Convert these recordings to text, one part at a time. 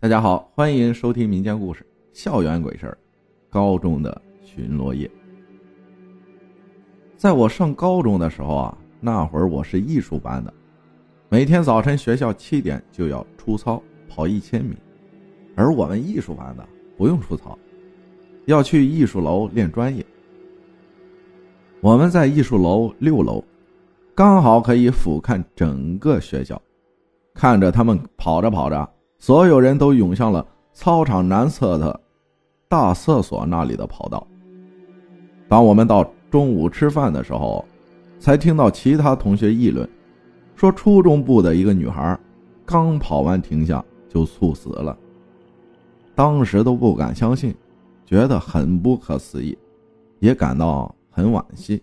大家好，欢迎收听民间故事《校园鬼事儿》。高中的巡逻夜，在我上高中的时候啊，那会儿我是艺术班的，每天早晨学校七点就要出操跑一千米，而我们艺术班的不用出操，要去艺术楼练专业。我们在艺术楼六楼，刚好可以俯瞰整个学校，看着他们跑着跑着。所有人都涌向了操场南侧的大厕所那里的跑道。当我们到中午吃饭的时候，才听到其他同学议论，说初中部的一个女孩刚跑完停下就猝死了。当时都不敢相信，觉得很不可思议，也感到很惋惜。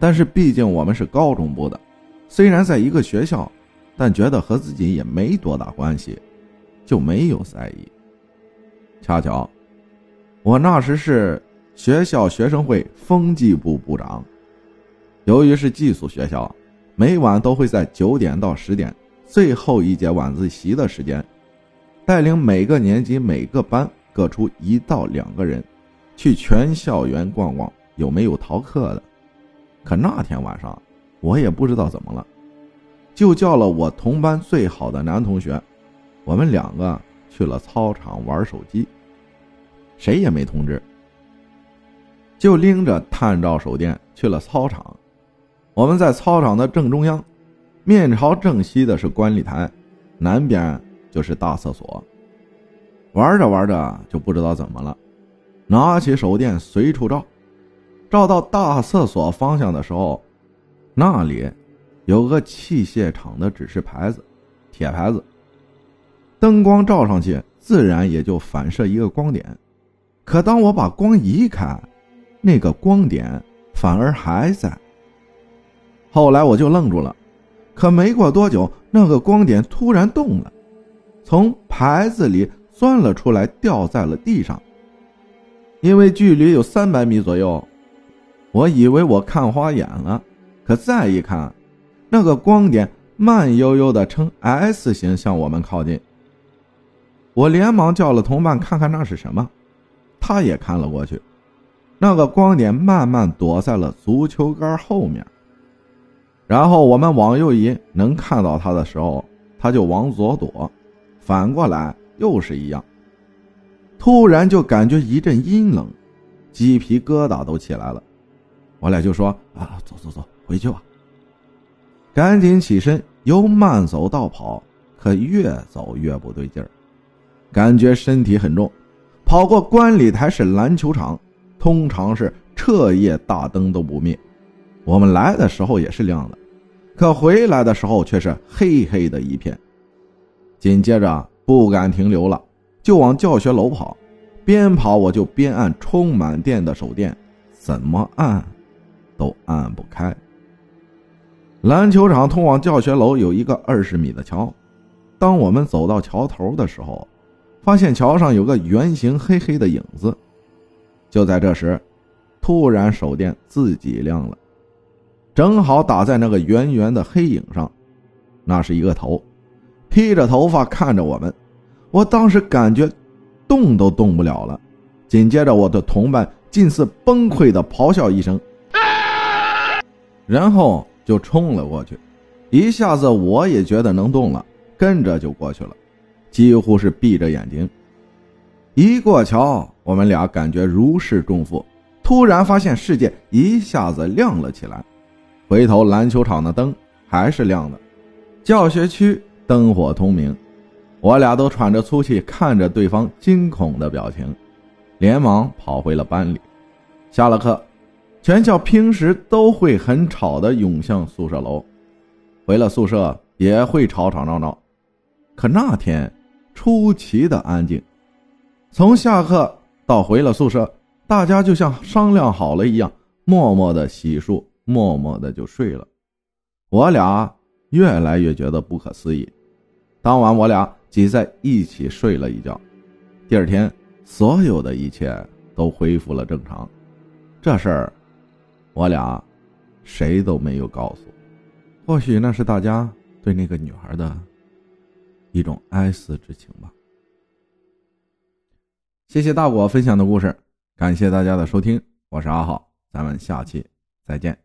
但是毕竟我们是高中部的，虽然在一个学校。但觉得和自己也没多大关系，就没有在意。恰巧，我那时是学校学生会风纪部部长。由于是寄宿学校，每晚都会在九点到十点最后一节晚自习的时间，带领每个年级每个班各出一到两个人，去全校园逛逛有没有逃课的。可那天晚上，我也不知道怎么了。就叫了我同班最好的男同学，我们两个去了操场玩手机，谁也没通知，就拎着探照手电去了操场。我们在操场的正中央，面朝正西的是观礼台，南边就是大厕所。玩着玩着就不知道怎么了，拿起手电随处照，照到大厕所方向的时候，那里。有个器械厂的指示牌子，铁牌子。灯光照上去，自然也就反射一个光点。可当我把光移开，那个光点反而还在。后来我就愣住了。可没过多久，那个光点突然动了，从牌子里钻了出来，掉在了地上。因为距离有三百米左右，我以为我看花眼了。可再一看。那个光点慢悠悠的呈 S 形向我们靠近，我连忙叫了同伴看看那是什么，他也看了过去，那个光点慢慢躲在了足球杆后面。然后我们往右移，能看到他的时候，他就往左躲，反过来又是一样。突然就感觉一阵阴冷，鸡皮疙瘩都起来了。我俩就说：“啊，走走走，回去吧。”赶紧起身，由慢走到跑，可越走越不对劲儿，感觉身体很重。跑过观礼台是篮球场，通常是彻夜大灯都不灭。我们来的时候也是亮的，可回来的时候却是黑黑的一片。紧接着不敢停留了，就往教学楼跑。边跑我就边按充满电的手电，怎么按，都按不开。篮球场通往教学楼有一个二十米的桥，当我们走到桥头的时候，发现桥上有个圆形黑黑的影子。就在这时，突然手电自己亮了，正好打在那个圆圆的黑影上。那是一个头，披着头发看着我们。我当时感觉动都动不了了。紧接着，我的同伴近似崩溃的咆哮一声，然后。就冲了过去，一下子我也觉得能动了，跟着就过去了，几乎是闭着眼睛。一过桥，我们俩感觉如释重负，突然发现世界一下子亮了起来。回头篮球场的灯还是亮的，教学区灯火通明，我俩都喘着粗气看着对方惊恐的表情，连忙跑回了班里。下了课。全校平时都会很吵的涌向宿舍楼，回了宿舍也会吵吵闹闹，可那天出奇的安静。从下课到回了宿舍，大家就像商量好了一样，默默的洗漱，默默的就睡了。我俩越来越觉得不可思议。当晚我俩挤在一起睡了一觉，第二天所有的一切都恢复了正常。这事儿。我俩谁都没有告诉，或许那是大家对那个女孩的一种哀思之情吧。谢谢大果分享的故事，感谢大家的收听，我是阿浩，咱们下期再见。